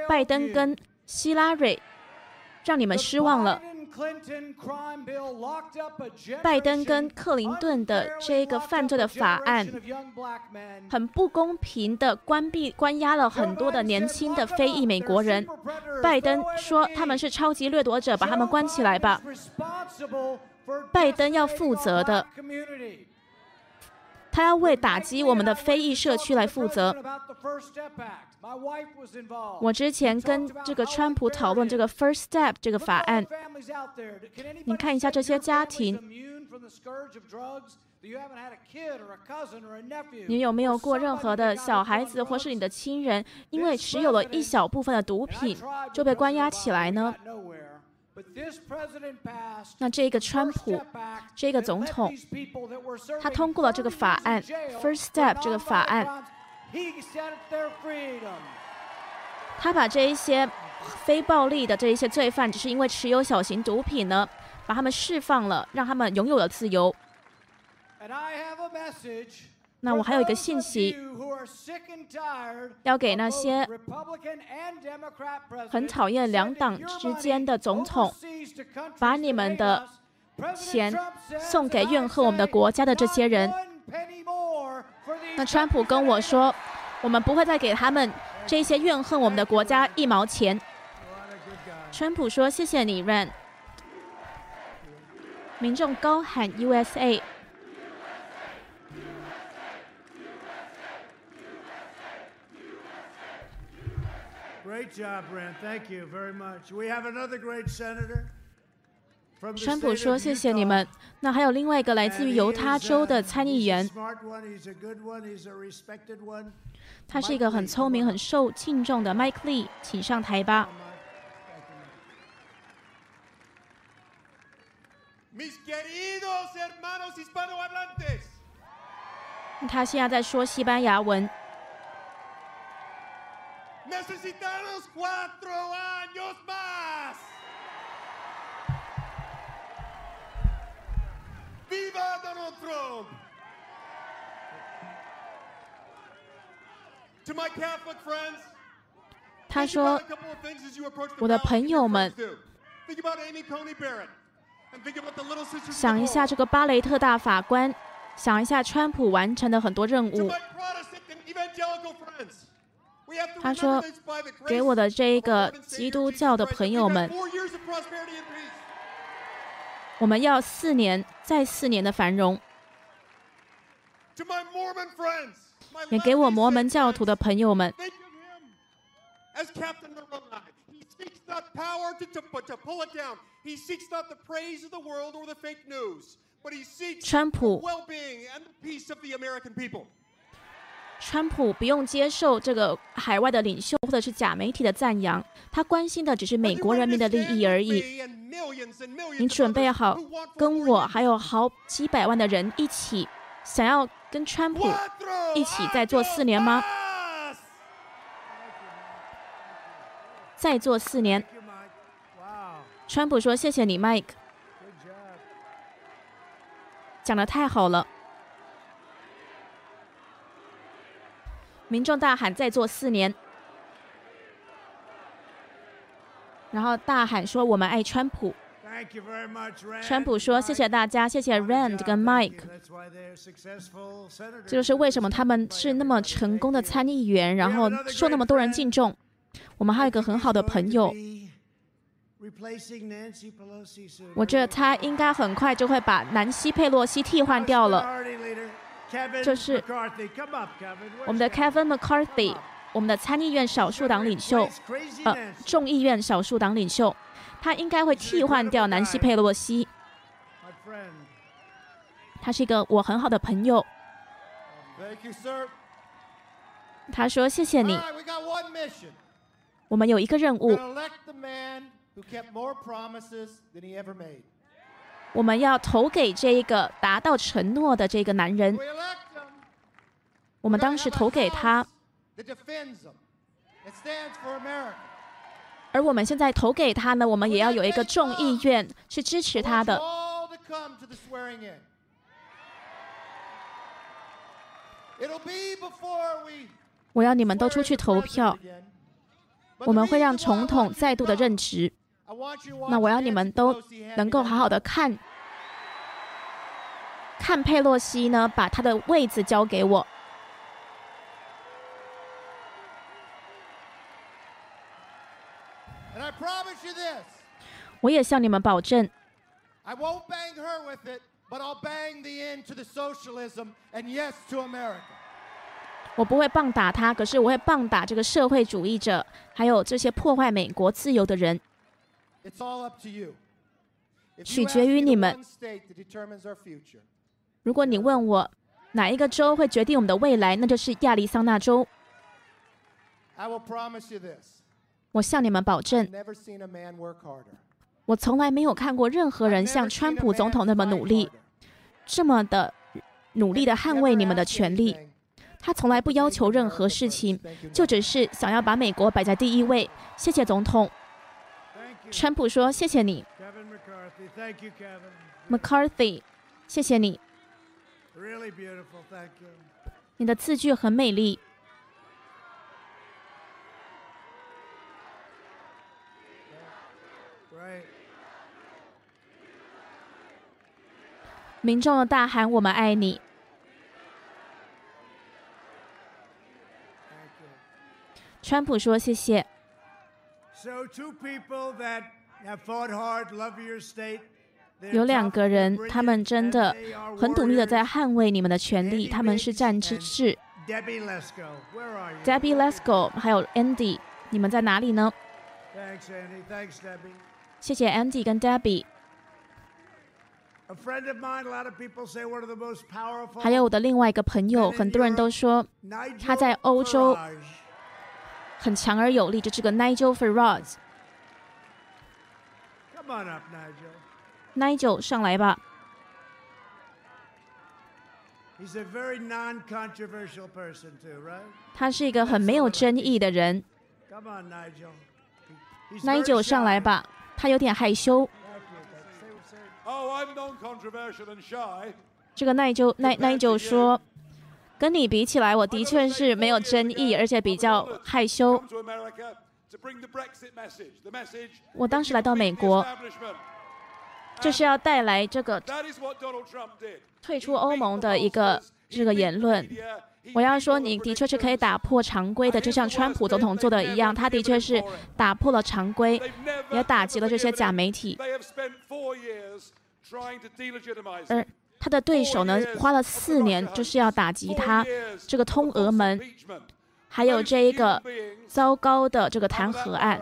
拜登跟希拉蕊，让你们失望了。”拜登跟克林顿的这个犯罪的法案，很不公平的关闭关押了很多的年轻的非裔美国人。拜登说他们是超级掠夺者，把他们关起来吧。拜登要负责的。他要为打击我们的非裔社区来负责。我之前跟这个川普讨论这个 First Step 这个法案，你看一下这些家庭，你有没有过任何的小孩子或是你的亲人，因为持有了一小部分的毒品就被关押起来呢？那这个川普，这个总统，他通过了这个法案，First Step 这个法案，他把这一些非暴力的这一些罪犯，只是因为持有小型毒品呢，把他们释放了，让他们拥有了自由。那我还有一个信息，要给那些很讨厌两党之间的总统，把你们的钱送给怨恨我们的国家的这些人。那川普跟我说，我们不会再给他们这些怨恨我们的国家一毛钱。川普说：“谢谢你，Ran。”民众高喊 “USA”。川普说：“谢谢你们。”那还有另外一个来自于犹他州的参议员，他是一个很聪明、很受敬重的 Mike Lee，请上台吧。他现在在说西班牙文。Necesitamos cuatro años más. ¡Viva Donald Trump! To my Catholic friends, 他说：“我的朋友们，想一下这个巴雷特大法官，想一下川普完成的很多任务。”他说：“给我的这一个基督教的朋友们，我们要四年再四年的繁荣。也给我摩门教徒的朋友们。”川普。川普不用接受这个海外的领袖或者是假媒体的赞扬，他关心的只是美国人民的利益而已。你准备好跟我还有好几百万的人一起，想要跟川普一起再做四年吗？再做四年。川普说：“谢谢你，Mike，讲的太好了。”民众大喊：“再做四年！”然后大喊说：“我们爱川普。”川普说：“谢谢大家，谢谢 Rand 跟 Mike。”这就是为什么他们是那么成功的参议员，然后受那么多人敬重。我们还有一个很好的朋友，我觉得他应该很快就会把南希·佩洛西替换掉了。就是我们的 Kevin McCarthy，我们的参议院少数党领袖，呃，众议院少数党领袖，他应该会替换掉南希佩洛西。他是一个我很好的朋友。他说：“谢谢你。”我们有一个任务。我们要投给这个达到承诺的这个男人。我们当时投给他，而我们现在投给他呢，我们也要有一个众议院是支持他的。我要你们都出去投票。我们会让总统再度的任职。那我要你们都能够好好的看，看佩洛西呢，把他的位子交给我。我也向你们保证。我不会棒打他，可是我会棒打这个社会主义者，还有这些破坏美国自由的人。取决于你们。如果你问我哪一个州会决定我们的未来，那就是亚利桑那州。我向你们保证，我从来没有看过任何人像川普总统那么努力，这么的努力的捍卫你们的权利。他从来不要求任何事情，就只是想要把美国摆在第一位。谢谢总统。川普说：“谢谢你，McCarthy，谢谢你。你的字句很美丽。民众的大喊：我们爱你。”川普说：“谢谢。”有两个人，他们真的很努力的在捍卫你们的权利。他们是战士，Debbie Lesko，还有 Andy，你们在哪里呢？谢谢 Andy 跟 Debbie。还有我的另外一个朋友，很多人都说他在欧洲。很强而有力，这是个 Nigel Farage。Nigel 上来吧。He's a very non-controversial person too, right? 他是一个很没有争议的人。Nigel 上来吧，他有点害羞。这个 Nigel Nigel 说。跟你比起来，我的确是没有争议，而且比较害羞。我当时来到美国，就是要带来这个退出欧盟的一个这个言论。我要说，你的确是可以打破常规的，就像川普总统做的一样，他的确是打破了常规，也打击了这些假媒体。而他的对手呢，花了四年就是要打击他这个通俄门，还有这一个糟糕的这个弹劾案。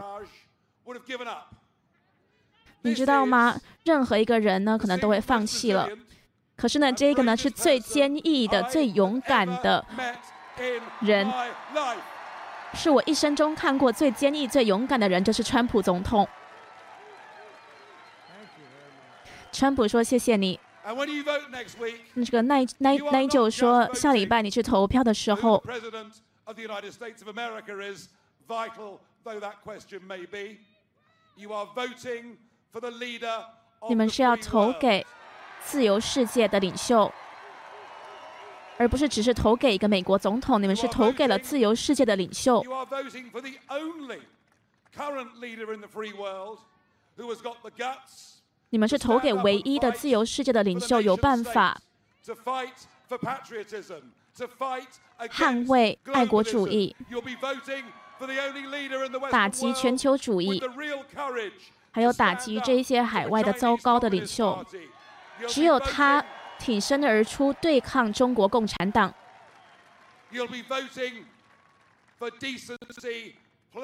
你知道吗？任何一个人呢，可能都会放弃了。可是呢，这个呢是最坚毅的、最勇敢的人，是我一生中看过最坚毅、最勇敢的人，就是川普总统。川普说：“谢谢你。”那这个奈奈奈就说，下礼拜你去投票的时候，你们是要投给自由世界的领袖，而不是只是投给一个美国总统。你们是投给了自由世界的领袖。你们是投给唯一的自由世界的领袖，有办法。捍卫爱国主义，打击全球主义，还有打击这些海外的糟糕的领袖。只有他挺身而出，对抗中国共产党。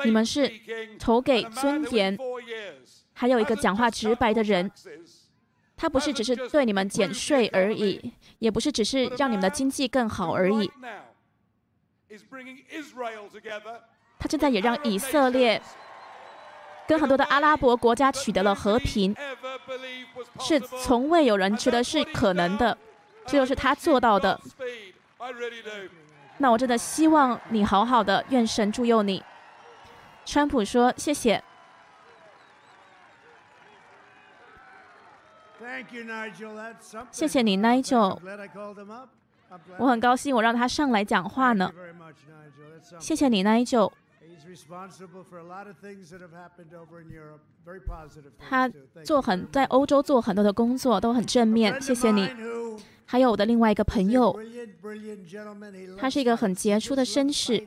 你们是投给尊严。还有一个讲话直白的人，他不是只是对你们减税而已，也不是只是让你们的经济更好而已。他现在也让以色列跟很多的阿拉伯国家取得了和平，是从未有人觉得是可能的，这就是他做到的。那我真的希望你好好的，愿神助佑你。川普说：“谢谢。”谢谢你，Nigel。我很高兴，我让他上来讲话呢。谢谢你，Nigel。他做很在欧洲做很多的工作，都很正面。谢谢你。还有我的另外一个朋友，他是一个很杰出的绅士，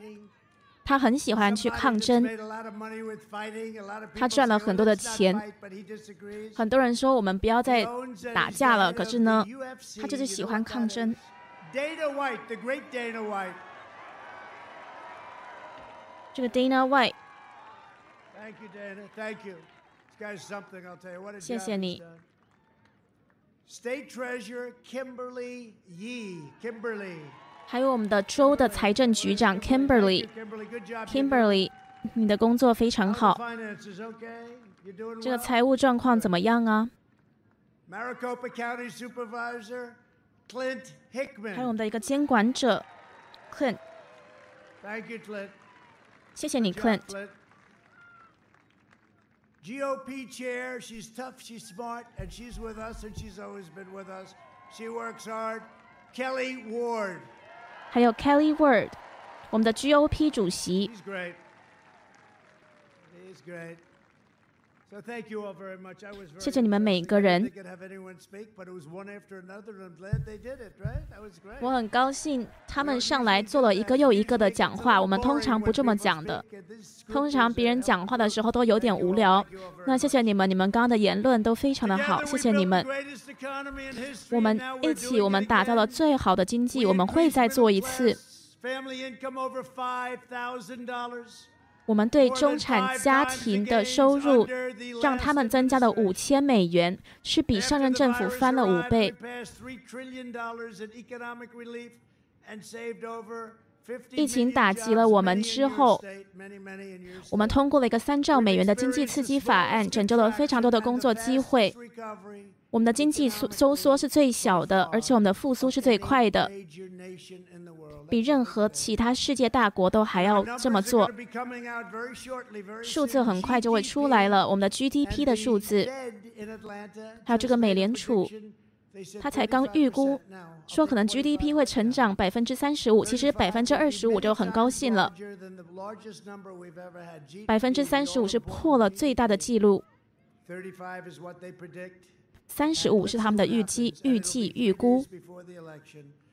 他很喜欢去抗争，他赚了很多的钱。很多人说我们不要再打架了，可是呢，他就是喜欢抗争。这个 Dana White，谢谢你。State Treasurer Kimberly Yee，Kimberly，还有我们的州的财政局长 Kimberly，Kimberly，你的工作非常好。这个财务状况怎么样啊？Maricopa County Supervisor Clint Hickman，还有我们的一个监管者 Clint，Thank you Clint，谢谢你 Clint。GOP chair. She's tough, she's smart, and she's with us, and she's always been with us. She works hard. Kelly Ward. 还有 Kelly Word，我们的 GOP 主席。谢谢你们每一个人。我很高兴他们上来做了一个又一个的讲话。我们通常不这么讲的，通常别人讲话的时候都有点无聊。那谢谢你们，你们刚刚的言论都非常的好，谢谢你们。我们一起，我们打造了最好的经济，我们会再做一次。我们对中产家庭的收入，让他们增加了五千美元，是比上任政府翻了五倍。疫情打击了我们之后，我们通过了一个三兆美元的经济刺激法案，拯救了非常多的工作机会。我们的经济收收缩是最小的，而且我们的复苏是最快的，比任何其他世界大国都还要这么做。数字很快就会出来了，我们的 GDP 的数字，还有这个美联储，他才刚预估说可能 GDP 会成长百分之三十五，其实百分之二十五就很高兴了。百分之三十五是破了最大的记录。三十五是他们的预计、预计、预估，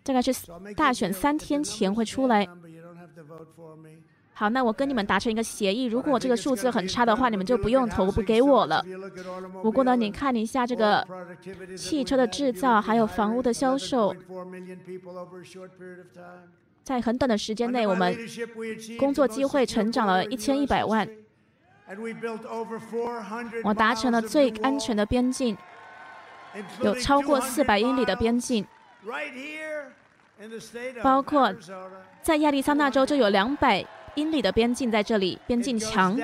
大概是大选三天前会出来。好，那我跟你们达成一个协议，如果这个数字很差的话，你们就不用投不给我了。不过呢，你看一下这个汽车的制造，还有房屋的销售，在很短的时间内，我们工作机会成长了一千一百万。我达成了最安全的边境。有超过四百英里的边境，包括在亚利桑那州就有两百英里的边境在这里，边境墙。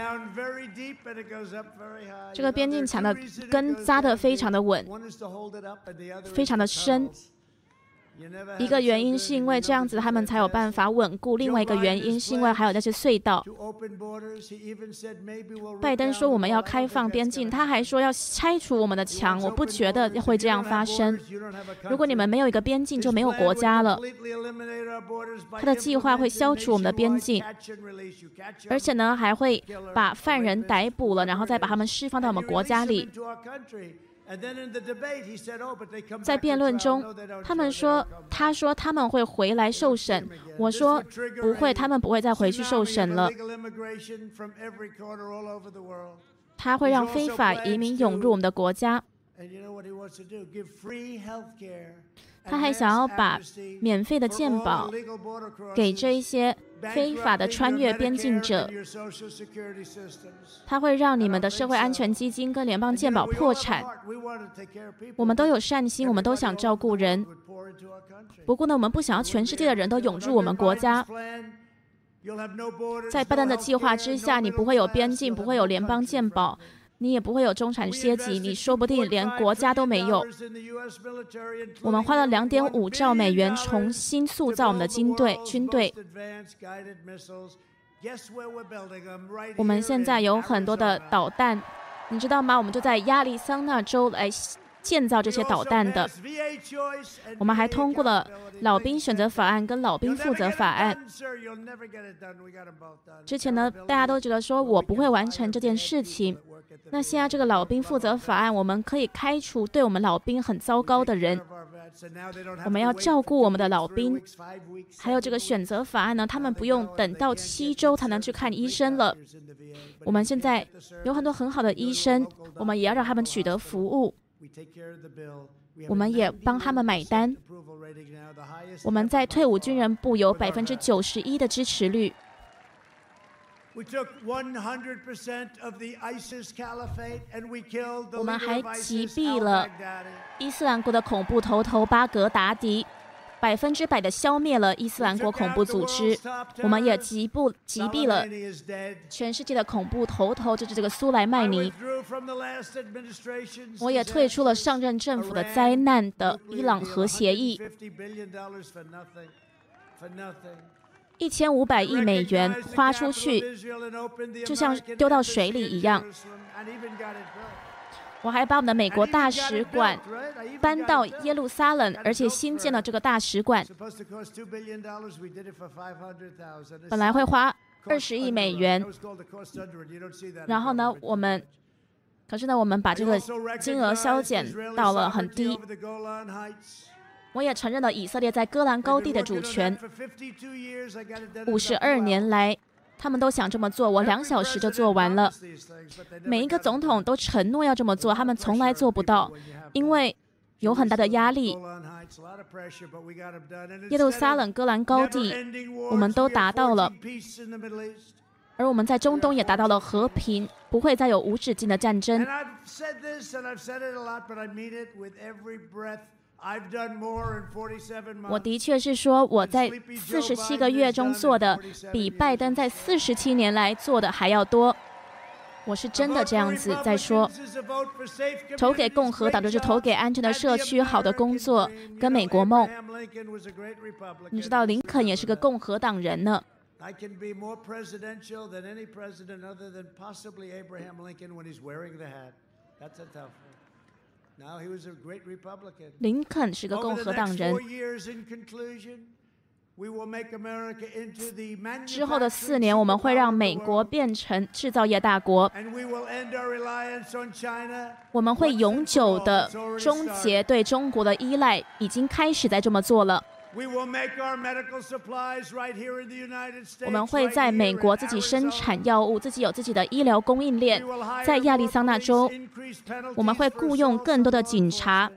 这个边境墙的根扎得非常的稳，非常的深。一个原因是因为这样子他们才有办法稳固，另外一个原因是因为还有那些隧道。拜登说我们要开放边境，他还说要拆除我们的墙。我不觉得会这样发生。如果你们没有一个边境，就没有国家了。他的计划会消除我们的边境，而且呢还会把犯人逮捕了，然后再把他们释放到我们国家里。在辩论中，他们说：“他说他们会回来受审。”我说：“不会，他们不会再回去受审了。”他会让非法移民涌入我们的国家。他还想要把免费的鉴宝给这一些非法的穿越边境者。他会让你们的社会安全基金跟联邦鉴宝破产。我们都有善心，我们都想照顾人。不过呢，我们不想要全世界的人都涌入我们国家。在拜登的计划之下，你不会有边境，不会有联邦鉴宝。你也不会有中产阶级，你说不定连国家都没有。我们花了两点五兆美元重新塑造我们的军队。军队，我们现在有很多的导弹，你知道吗？我们就在亚利桑那州来建造这些导弹的。我们还通过了老兵选择法案跟老兵负责法案。之前呢，大家都觉得说我不会完成这件事情。那现在这个老兵负责法案，我们可以开除对我们老兵很糟糕的人。我们要照顾我们的老兵，还有这个选择法案呢，他们不用等到七周才能去看医生了。我们现在有很多很好的医生，我们也要让他们取得服务，我们也帮他们买单。我们在退伍军人部有百分之九十一的支持率。我们还击毙了伊斯兰国的恐怖头头巴格达迪，百分之百的消灭了伊斯兰国恐怖组织。我们也击不击毙了全世界的恐怖头头，就是这个苏莱曼尼。我也退出了上任政府的灾难的伊朗核协议。一千五百亿美元花出去，就像丢到水里一样。我还把我们的美国大使馆搬到耶路撒冷，而且新建了这个大使馆。本来会花二十亿美元，然后呢，我们，可是呢，我们把这个金额削减到了很低。我也承认了以色列在戈兰高地的主权。五十二年来，他们都想这么做，我两小时就做完了。每一个总统都承诺要这么做，他们从来做不到，因为有很大的压力。耶路撒冷、戈兰高地，我们都达到了，而我们在中东也达到了和平，不会再有无止境的战争。我的确是说，我在四十七个月中做的，比拜登在四十七年来做的还要多。我是真的这样子在说。投给共和党就是投给安全的社区、好的工作跟美国梦。你知道林肯也是个共和党人呢。林肯是个共和党人。之后的四年，我们会让美国变成制造业大国。我们会永久的终结对中国的依赖，已经开始在这么做了。我们会在美国自己生产药物，自己有自己的医疗供应链。在亚利桑那州，我们会雇佣更多的警察。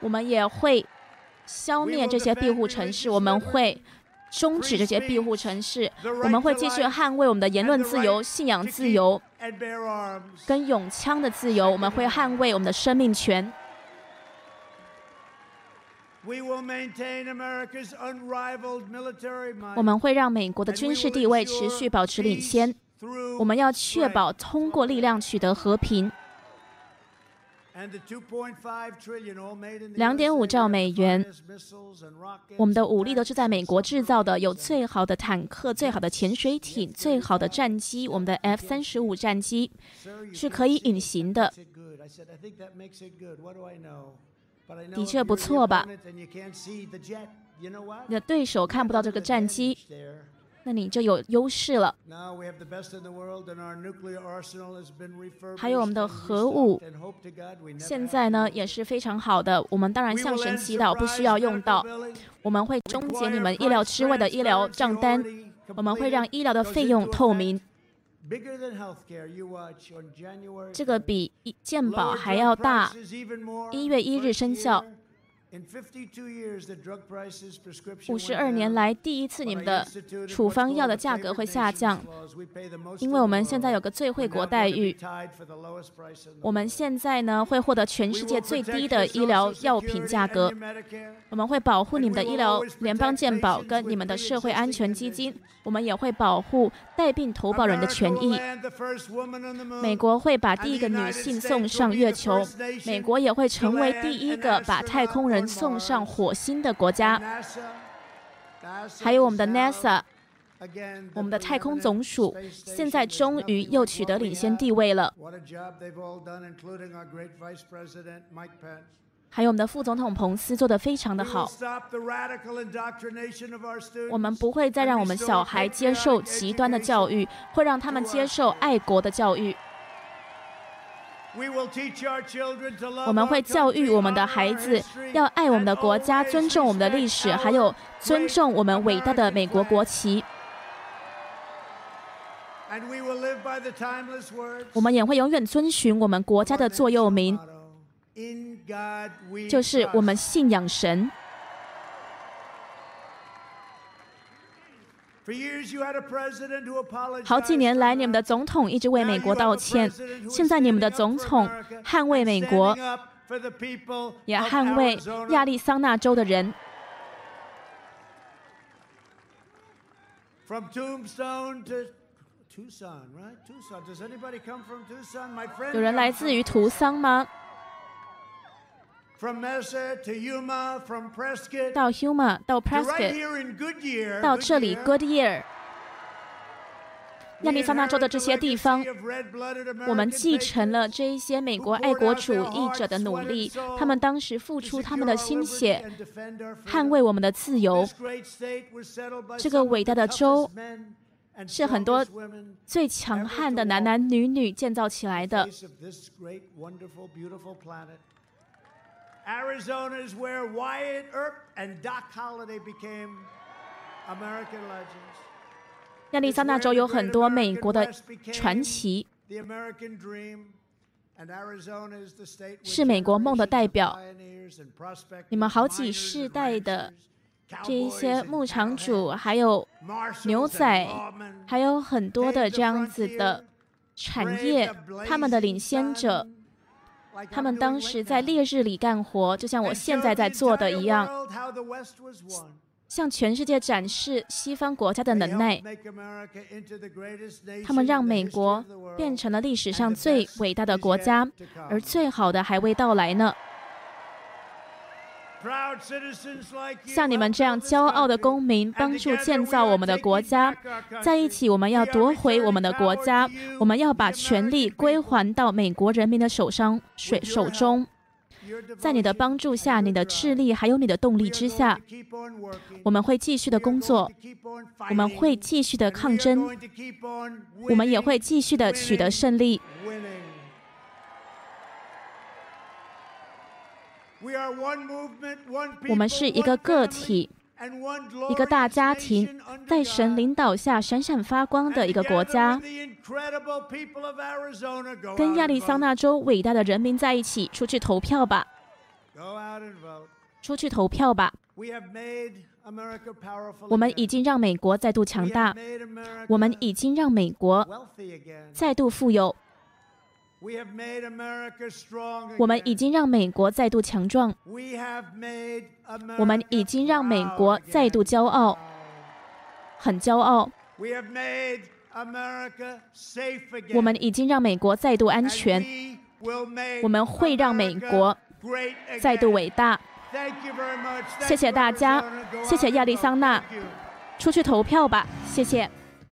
我们也会消灭这些庇护城市。我们会终止这些庇护城市。我们会继续捍卫我们的言论自由、信仰自由。跟永枪的自由，我们会捍卫我们的生命权。我们会让美国的军事地位持续保持领先。我们要确保通过力量取得和平。两点五兆美元，我们的武力都是在美国制造的，有最好的坦克、最好的潜水艇、最好的战机。我们的 F 三十五战机是可以隐形的，的确不错吧？你的对手看不到这个战机。那你就有优势了。还有我们的核武，现在呢也是非常好的。我们当然向神祈祷，不需要用到。我们会终结你们意料之外的医疗账单，我们会让医疗的费用透明。这个比健保还要大。一月一日生效。五十二年来第一次，你们的处方药的价格会下降，因为我们现在有个最惠国待遇。我们现在呢会获得全世界最低的医疗药品价格。我们会保护你们的医疗联邦健保跟你们的社会安全基金。我们也会保护带病投保人的权益。美国会把第一个女性送上月球。美国也会成为第一个把太空人送上火星的国家。还有我们的 NASA，我们的太空总署现在终于又取得领先地位了。还有我们的副总统彭斯做得非常的好。我们不会再让我们小孩接受极端的教育，会让他们接受爱国的教育。我们会教育我们的孩子要爱我们的国家，尊重我们的历史，还有尊重我们伟大的美国国旗。我们也会永远遵循我们国家的座右铭，就是我们信仰神。好几年来，你们的总统一直为美国道歉，现在你们的总统捍卫美国，也捍卫亚利桑那州的人。有人来自于图桑吗？到 Huma，到 Prescott，到这里 Goodyear，亚利桑那州的这些地方，我们继承了这一些美国爱国主义者的努力。他们当时付出他们的心血，捍卫我们的自由。这个伟大的州。是很多最强悍的男男女女建造起来的。亚利桑那州有很多美国的传奇，是美国梦的代表。你们好几世代的。这一些牧场主，还有牛仔，还有很多的这样子的产业，他们的领先者，他们当时在烈日里干活，就像我现在在做的一样，向全世界展示西方国家的能耐。他们让美国变成了历史上最伟大的国家，而最好的还未到来呢。像你们这样骄傲的公民，帮助建造我们的国家，在一起，我们要夺回我们的国家，我们要把权力归还到美国人民的手上、水手中。在你的帮助下，你的智力还有你的动力之下，我们会继续的工作，我们会继续的抗争，我们也会继续的取得胜利。我们是一个个体，一个大家庭，在神领导下闪闪发光的一个国家。跟亚利桑那州伟大的人民在一起，出去投票吧！出去投票吧！我们已经让美国再度强大，我们已经让美国再度富有。我们已经让美国再度强壮。我们已经让美国再度骄傲，很骄傲。我们已经让美国再度安全。我们会让美国再度伟大。谢谢大家，谢谢亚利桑那，出去投票吧，谢谢。